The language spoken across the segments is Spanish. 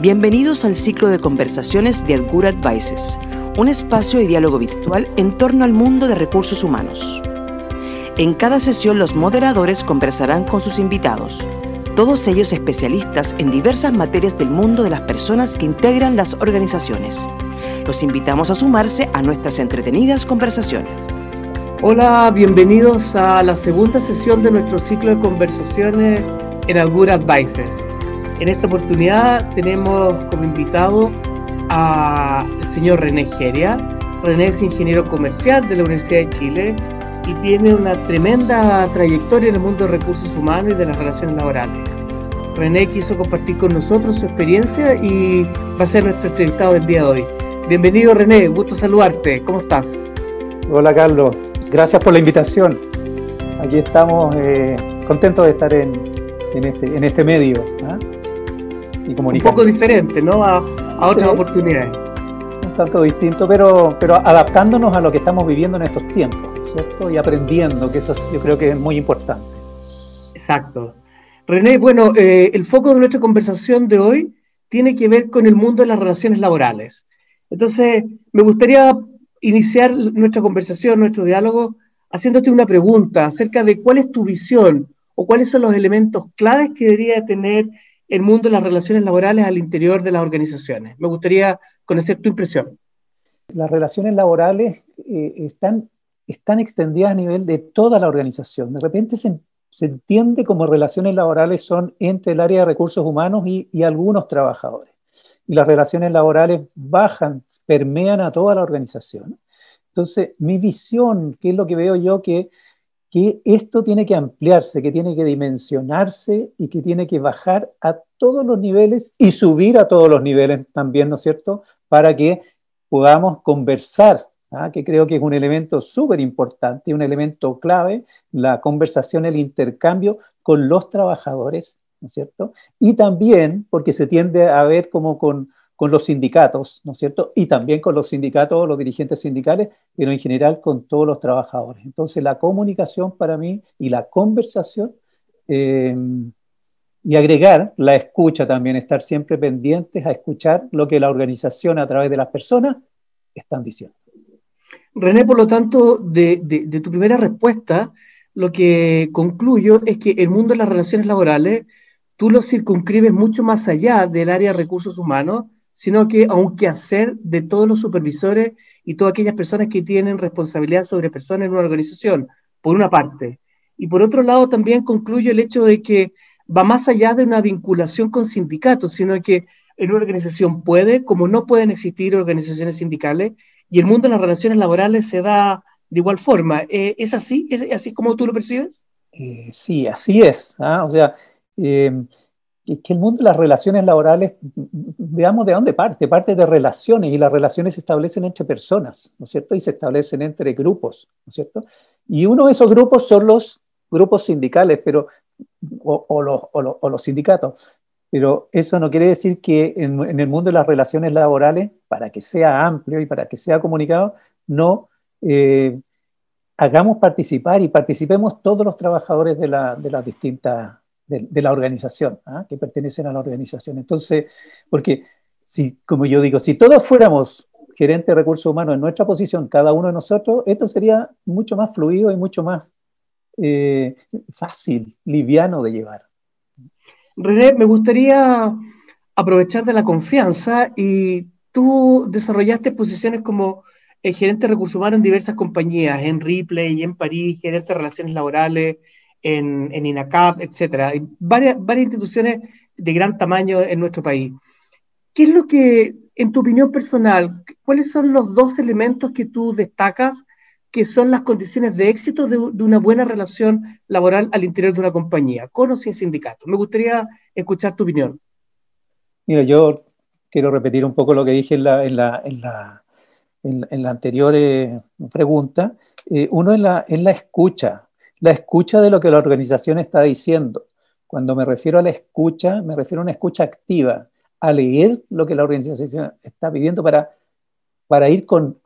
Bienvenidos al ciclo de conversaciones de Adgura Advices, un espacio de diálogo virtual en torno al mundo de recursos humanos. En cada sesión los moderadores conversarán con sus invitados, todos ellos especialistas en diversas materias del mundo de las personas que integran las organizaciones. Los invitamos a sumarse a nuestras entretenidas conversaciones. Hola, bienvenidos a la segunda sesión de nuestro ciclo de conversaciones en Adgura Advices. En esta oportunidad tenemos como invitado al señor René Geria. René es ingeniero comercial de la Universidad de Chile y tiene una tremenda trayectoria en el mundo de recursos humanos y de las relaciones laborales. René quiso compartir con nosotros su experiencia y va a ser nuestro entrevistado del día de hoy. Bienvenido René, gusto saludarte. ¿Cómo estás? Hola Carlos, gracias por la invitación. Aquí estamos eh, contentos de estar en, este, en este medio. Un poco diferente, ¿no? A, otras oportunidades. Un tanto distinto, pero, pero adaptándonos a lo que estamos viviendo en estos tiempos, ¿cierto? Y aprendiendo, que eso yo creo que es muy importante. Exacto. René, bueno, eh, el foco de nuestra conversación de hoy tiene que ver con el mundo de las relaciones laborales. Entonces, me gustaría iniciar nuestra conversación, nuestro diálogo, haciéndote una pregunta acerca de cuál es tu visión o cuáles son los elementos claves que debería tener el mundo de las relaciones laborales al interior de las organizaciones. Me gustaría conocer tu impresión. Las relaciones laborales eh, están, están extendidas a nivel de toda la organización. De repente se, entiende como relaciones laborales son entre el área de recursos humanos y, y algunos trabajadores. Y las relaciones laborales bajan, permean a toda la organización. Entonces, mi visión, que es lo que veo yo, que que esto tiene que ampliarse, que tiene que dimensionarse y que tiene que bajar a todos los niveles y subir a todos los niveles también, ¿no es cierto? Para que podamos conversar, ¿ah? que creo que es un elemento súper importante, un elemento clave, la conversación, el intercambio con los trabajadores, ¿no es cierto? Y también porque se tiende a ver como con con los sindicatos, ¿no es cierto? Y también con los sindicatos, los dirigentes sindicales, pero en general con todos los trabajadores. Entonces, la comunicación para mí y la conversación eh, y agregar la escucha también, estar siempre pendientes a escuchar lo que la organización a través de las personas están diciendo. René, por lo tanto, de, de tu primera respuesta, lo que concluyo es que el mundo de las relaciones laborales tú lo circunscribes mucho más allá del área de recursos humanos sino que a un quehacer de todos los supervisores y todas aquellas personas que tienen responsabilidad sobre personas en una organización, por una parte. Y por otro lado, también concluyo el hecho de que va más allá de una vinculación con sindicatos, sino que en una organización puede, como no pueden existir organizaciones sindicales, y el mundo de las relaciones laborales se da de igual forma. Eh, ¿Es así? ¿Es así como tú lo percibes? Eh, sí, así es. ¿ah? O sea, eh, que el mundo de las relaciones laborales, veamos de dónde parte, parte de relaciones, y las relaciones se establecen entre personas, ¿no es cierto? Y se establecen entre grupos, ¿no es cierto? Y uno de esos grupos son los grupos sindicales, pero, o, los, o los, sindicatos. Pero eso no quiere decir que en, en, el mundo de las relaciones laborales, para que sea amplio y para que sea comunicado, no eh, hagamos participar y participemos todos los trabajadores de, la, de las distintas de, la organización, ¿ah? que pertenecen a la organización. Entonces, porque si, como yo digo, si todos fuéramos gerentes de recursos humanos en nuestra posición, cada uno de nosotros, esto sería mucho más fluido y mucho más eh, fácil, liviano de llevar. René, me gustaría aprovechar de la confianza y tú desarrollaste posiciones como eh, gerente de recursos humanos en diversas compañías, en Ripley, en París, gerente de relaciones laborales, en, INACAP, etcétera. Hay varias, varias instituciones de gran tamaño en nuestro país. ¿Qué es lo que, en tu opinión personal, cuáles son los dos elementos que tú destacas que son las condiciones de éxito de, una buena relación laboral al interior de una compañía, con o sin sindicato? Me gustaría escuchar tu opinión. Mira, yo quiero repetir un poco lo que dije en la, en la, en la, en, la anterior eh, pregunta. Eh, uno en la, la escucha, la escucha de lo que la organización está diciendo. Cuando me refiero a la escucha, me refiero a una escucha activa, a leer lo que la organización está pidiendo para, para ir con,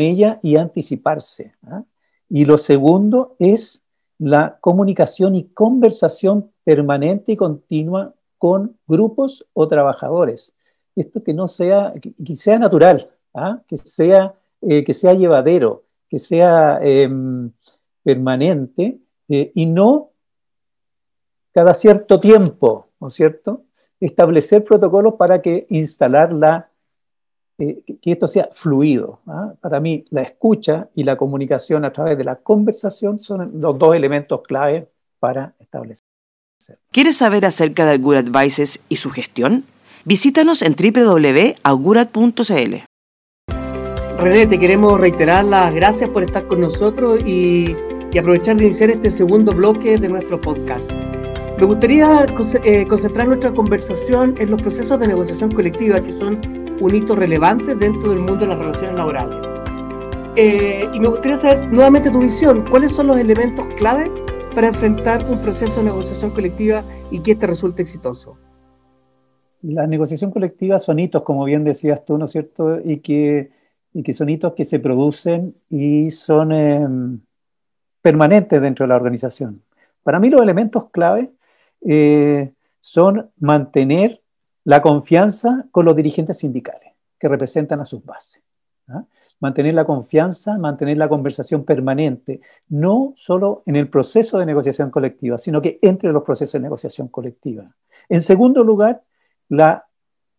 ella y anticiparse. ¿ah? Y lo segundo es la comunicación y conversación permanente y continua con grupos o trabajadores. esto que no sea, que, sea natural, ¿ah? que, sea, eh, que sea llevadero, que sea em, permanente eh, y no cada cierto tiempo, ¿no es cierto? Establecer protocolos para que instalar la, eh, que esto sea fluido. ¿ah? Para mí, la escucha y la comunicación a través de la conversación son los dos elementos clave para establecer. ¿Quieres saber acerca de Good Advices y su gestión? Visítanos en www.augurat.cl. René, te queremos reiterar las gracias por estar con nosotros y, y aprovechar de iniciar este segundo bloque de nuestro podcast. Me gustaría eh, concentrar nuestra conversación en los procesos de negociación colectiva, que son un hito relevante dentro del mundo de las relaciones laborales. Eh, y me gustaría saber nuevamente tu visión, ¿cuáles son los elementos clave para enfrentar un proceso de negociación colectiva y que este resulte exitoso? La negociación colectiva son hitos, como bien decías tú, ¿no es cierto? Y que, y que son hitos que se producen y son em, permanentes dentro de la organización. Para mí los elementos clave eh, son mantener la confianza con los dirigentes sindicales que representan a sus bases. ¿ah? Mantener la confianza, mantener la conversación permanente, no solo en el proceso de negociación colectiva, sino que entre los procesos de negociación colectiva. En segundo lugar, la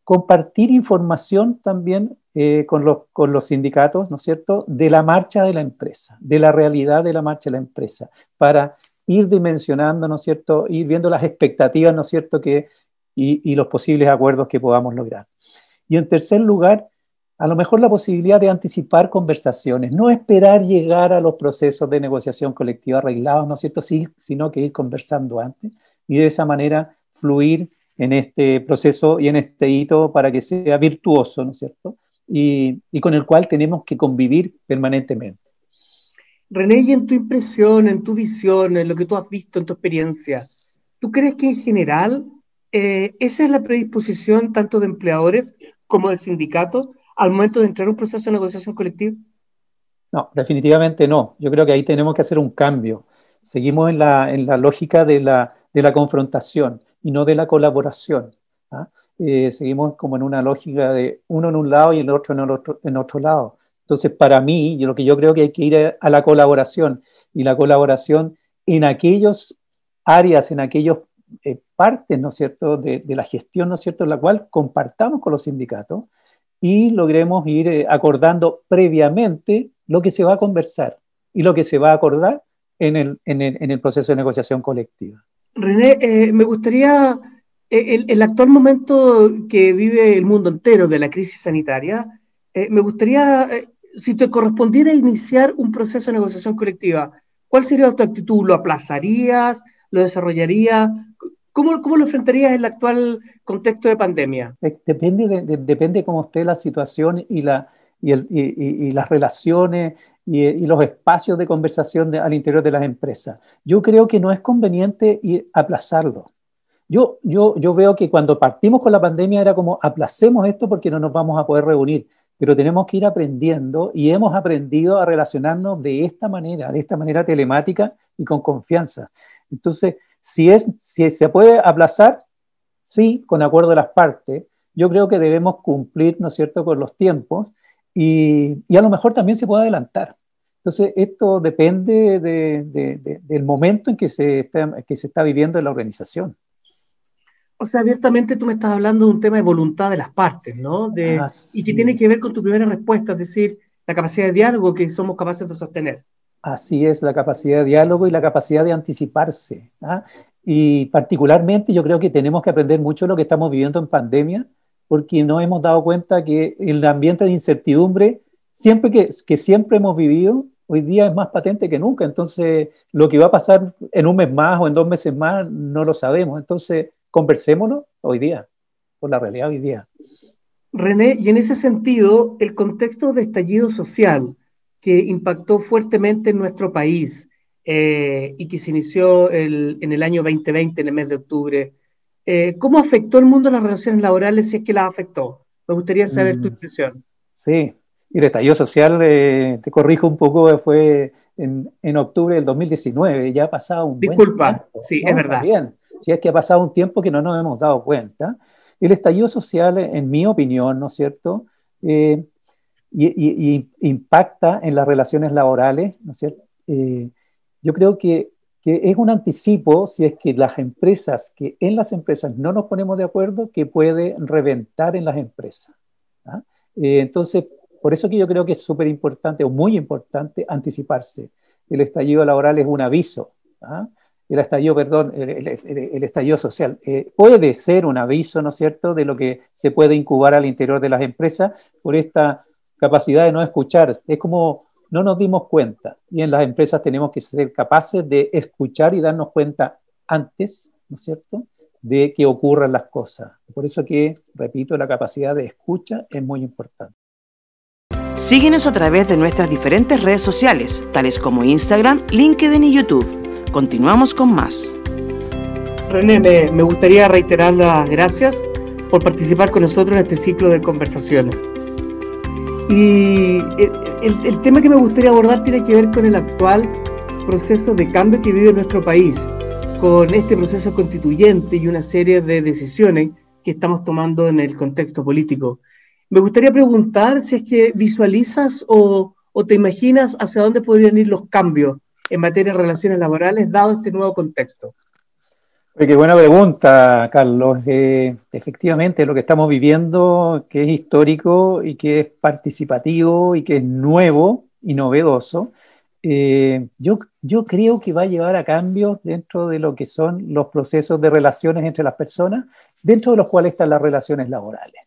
compartir información también eh, con, los, con, los, sindicatos, ¿no es cierto?, de la marcha de la empresa, de la realidad de la marcha de la empresa, para ir dimensionando, ¿no es cierto?, ir viendo las expectativas, ¿no es cierto?, que, y, los posibles acuerdos que podamos lograr. Y en tercer lugar, a lo mejor la posibilidad de anticipar conversaciones, no esperar llegar a los procesos de negociación colectiva arreglados, ¿no es cierto?, sino que ir conversando antes y de esa manera fluir en este proceso y en este hito para que sea virtuoso, ¿no es cierto? Y, y con el cual tenemos que convivir permanentemente. René, y en tu impresión, en tu visión, en lo que tú has visto, en tu experiencia, ¿tú crees que en general eh, esa es la predisposición tanto de empleadores como de sindicatos al momento de entrar en un proceso de negociación colectiva? No, definitivamente no. Yo creo que ahí tenemos que hacer un cambio. Seguimos en la, en la lógica de la, de la confrontación y no de la colaboración. ¿ah? Eh, seguimos como en una lógica de uno en un lado y el otro en, otro, en otro lado. Entonces, para mí, yo lo que yo creo que hay que ir a, la colaboración y la colaboración en aquellos áreas, en aquellos eh, partes, ¿no es cierto?, de, la gestión, ¿no es cierto?, en la cual compartamos con los sindicatos y logremos ir eh, acordando previamente lo que se va a conversar y lo que se va a acordar en el, en el, en el proceso de negociación colectiva. René, eh, me gustaría, el, el, actual momento que vive el mundo entero de la crisis sanitaria, me gustaría si te correspondiera iniciar un proceso de negociación colectiva, ¿cuál sería tu actitud? ¿Lo aplazarías? ¿Lo desarrollarías? ¿Cómo, ¿Cómo, lo enfrentarías en el actual contexto de pandemia? Eh, depende de, depende cómo esté la situación y, la, y, el, y, las relaciones y, los espacios de conversación al interior de las empresas. Yo creo que no es conveniente aplazarlo. Yo, yo, yo veo que cuando partimos con la pandemia era como aplacemos esto porque no nos vamos a poder reunir pero tenemos que ir aprendiendo y hemos aprendido a relacionarnos de esta manera, de esta manera telemática y con confianza. Entonces, si, es, si se puede aplazar, sí, con acuerdo de las partes, yo creo que debemos cumplir, ¿no es cierto?, con los tiempos y, y a lo mejor también se puede adelantar. Entonces, esto depende de, del momento en que se, está, que se está viviendo en la organización. O sea, abiertamente tú me estás hablando de un tema de voluntad de las partes, ¿no? De, y que tiene que ver con tu primera respuesta, es decir, la capacidad de diálogo que somos capaces de sostener. Así es, la capacidad de diálogo y la capacidad de anticiparse. ¿ah? Y particularmente yo creo que tenemos que aprender mucho lo que estamos viviendo en pandemia, porque no hemos dado cuenta que el ambiente de incertidumbre, siempre que, que siempre hemos vivido, hoy día es más patente que nunca. Entonces, lo que va a pasar en un mes más o en dos meses más, no lo sabemos. Entonces, conversémonos hoy día, por la realidad hoy día. René, y en ese sentido, el contexto de estallido social que impactó fuertemente en nuestro país eh, y que se inició en el año 2020, en el mes de octubre, eh, ¿cómo afectó el mundo de las relaciones laborales si es que las afectó? Me gustaría saber tu mm. impresión. Sí, y el estallido social, eh, te corrijo un poco, fue en, en, octubre del 2019, ya ha pasado un Disculpa, sí, es verdad. Bien si es que ha pasado un tiempo que no nos hemos dado cuenta. el estallido social, en mi opinión, ¿no es cierto?, eh, y, impacta en las relaciones laborales, ¿no es cierto? Eh, yo creo que, que, es un anticipo, si es que las empresas, que en las empresas no nos ponemos de acuerdo, que puede reventar en las empresas. ¿ah? Eh, entonces, por eso que yo creo que es súper importante o muy importante anticiparse. El estallido laboral es un aviso. ¿ah? El estallido, perdón, el, estallido social. Eh, puede ser un aviso, ¿no es cierto?, de lo que se puede incubar al interior de las empresas por esta capacidad de no escuchar. Es como no nos dimos cuenta y en las empresas tenemos que ser capaces de escuchar y darnos cuenta antes, ¿no es cierto?, de que ocurran las cosas. Por eso que, repito, la capacidad de escucha es muy importante. Síguenos a través de nuestras diferentes redes sociales, tales como Instagram, LinkedIn y YouTube. Continuamos con más. René, me, gustaría reiterar las gracias por participar con nosotros en este ciclo de conversaciones. Y el, tema que me gustaría abordar tiene que ver con el actual proceso de cambio que vive nuestro país, con este proceso constituyente y una serie de decisiones que estamos tomando en el contexto político. Me gustaría preguntar si es que visualizas o, te imaginas hacia dónde podrían ir los cambios en materia de relaciones laborales, dado este nuevo contexto? Qué buena pregunta, Carlos. Eh, efectivamente, lo que estamos viviendo, que es histórico y que es participativo y que es nuevo y novedoso, eh, yo, yo creo que va a llevar a cambios dentro de lo que son los procesos de relaciones entre las personas, dentro de los cuales están las relaciones laborales.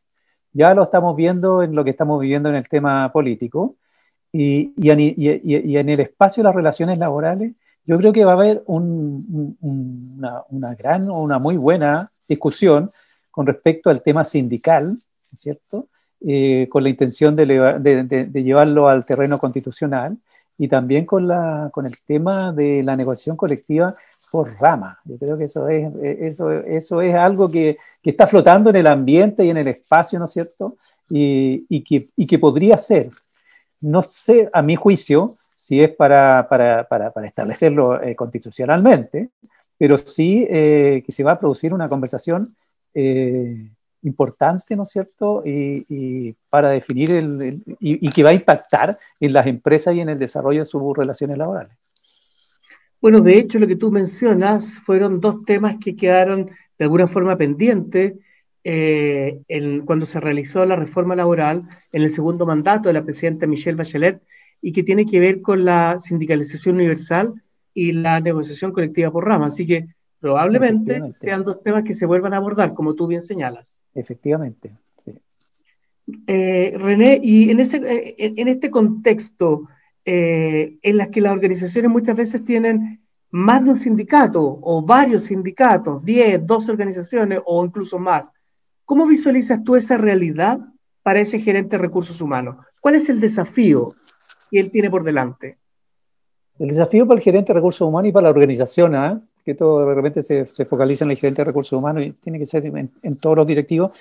Ya lo estamos viendo en lo que estamos viviendo en el tema político, y, y, en el espacio de las relaciones laborales, yo creo que va a haber una, una, gran o una muy buena discusión con respecto al tema sindical, ¿cierto? Eh, con la intención de, de, llevarlo al terreno constitucional y también con, la, con el tema de la negociación colectiva por rama. Yo creo que eso es, eso, eso es algo que, que está flotando en el ambiente y en el espacio, ¿no es cierto? Y, y, que, y que podría ser, no sé, a mi juicio, si es para, establecerlo eh, constitucionalmente, pero sí eh, que se va a producir una conversación eh, importante, ¿no es cierto? Y, para definir el, y, que va a impactar en las empresas y en el desarrollo de sus relaciones laborales. Bueno, de hecho, lo que tú mencionas fueron dos temas que quedaron de alguna forma pendientes eh, cuando se realizó la reforma laboral en el segundo mandato de la presidenta Michelle Bachelet y que tiene que ver con la sindicalización universal y la negociación colectiva por rama. Así que probablemente sean dos temas que se vuelvan a abordar, como tú bien señalas. Efectivamente. Eh, René, y en, ese, eh, en este contexto en las que las organizaciones muchas veces tienen más de un sindicato o varios sindicatos, 10, 12 organizaciones o incluso más, ¿Cómo visualizas tú esa realidad para ese gerente de recursos humanos? ¿Cuál es el desafío que él tiene por delante? El desafío para el gerente de recursos humanos y para la organización, ¿eh? que todo de repente se, focaliza en el gerente de recursos humanos y tiene que ser en, todos los directivos,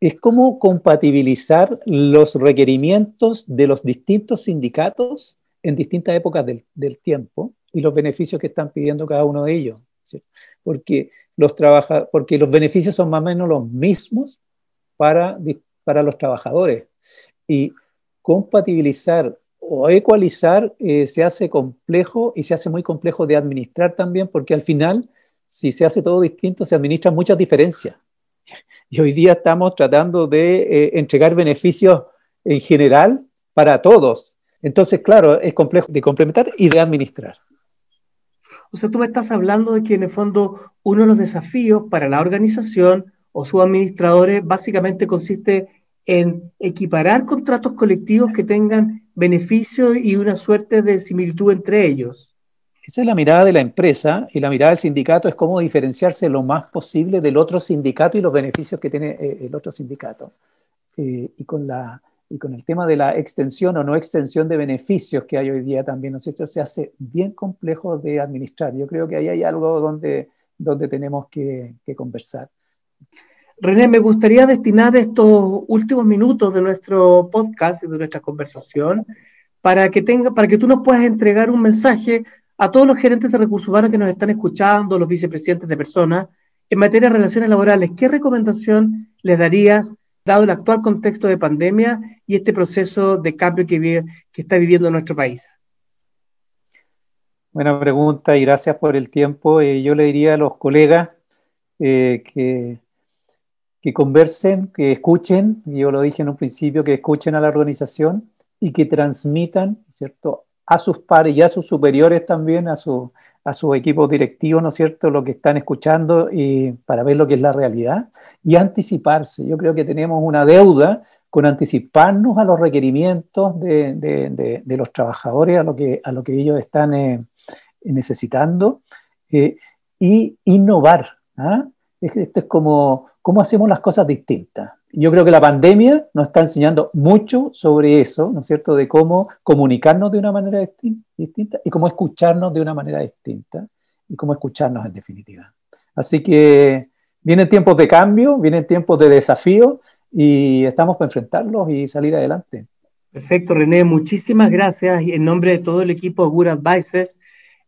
es cómo compatibilizar los requerimientos de los distintos sindicatos en distintas épocas del, del tiempo y los beneficios que están pidiendo cada uno de ellos. Porque los, porque los beneficios son más o menos los mismos para, para los trabajadores. Y compatibilizar o ecualizar eh, se hace complejo y se hace muy complejo de administrar también, porque al final, si se hace todo distinto, se administran muchas diferencias. Y hoy día estamos tratando de eh, entregar beneficios en general para todos. Entonces, claro, es complejo de complementar y de administrar. O sea, tú me estás hablando de que en el fondo uno de los desafíos para la organización o sus administradores básicamente consiste en equiparar contratos colectivos que tengan beneficios y una suerte de similitud entre ellos. Esa es la mirada de la empresa y la mirada del sindicato es cómo diferenciarse lo más posible del otro sindicato y los beneficios que tiene eh, el otro sindicato. Eh, y con la y con el tema de la extensión o no extensión de beneficios que hay hoy día también, ¿no es cierto? Se hace bien complejo de administrar. Yo creo que ahí hay algo donde, donde tenemos que, conversar. René, me gustaría destinar estos últimos minutos de nuestro podcast y de nuestra conversación para que, tenga, para que tú nos puedas entregar un mensaje a todos los gerentes de recursos humanos que nos están escuchando, los vicepresidentes de personas, en materia de relaciones laborales. ¿Qué recomendación les darías, dado el actual contexto de pandemia y este proceso de cambio que, está viviendo nuestro país? Buena pregunta y gracias por el tiempo. Eh, yo le diría a los colegas eh, que, que conversen, que escuchen, yo lo dije en un principio, que escuchen a la organización y que transmitan, ¿cierto?, a sus pares y a sus superiores también, a su, a su equipo directivo, ¿no es cierto?, lo que están escuchando y para ver lo que es la realidad y anticiparse. Yo creo que tenemos una deuda con anticiparnos a los requerimientos de, de, de, los trabajadores, a lo que, a lo que ellos están eh, necesitando eh, y innovar. ¿ah? Esto es como cómo hacemos las cosas distintas. Yo creo que la pandemia nos está enseñando mucho sobre eso, ¿no es cierto?, de cómo comunicarnos de una manera distinta y cómo escucharnos de una manera distinta y cómo escucharnos en definitiva. Así que vienen tiempos de cambio, vienen tiempos de desafío y estamos para enfrentarlos y salir adelante. Perfecto, René, muchísimas gracias. Y en nombre de todo el equipo de Good Advices,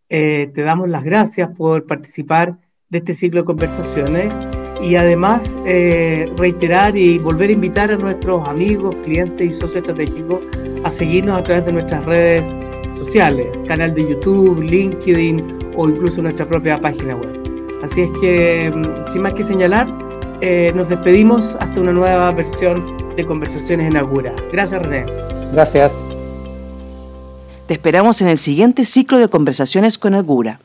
eh, te damos las gracias por participar de este ciclo de conversaciones y además eh, reiterar y volver a invitar a nuestros amigos, clientes y socios estratégicos a seguirnos a través de nuestras redes sociales, canal de YouTube, LinkedIn o incluso nuestra propia página web. Así es que, mm, sin más que señalar, eh, nos despedimos hasta una nueva versión de Conversaciones en Agura. Gracias, René. Gracias. Te esperamos en el siguiente ciclo de conversaciones con Agura.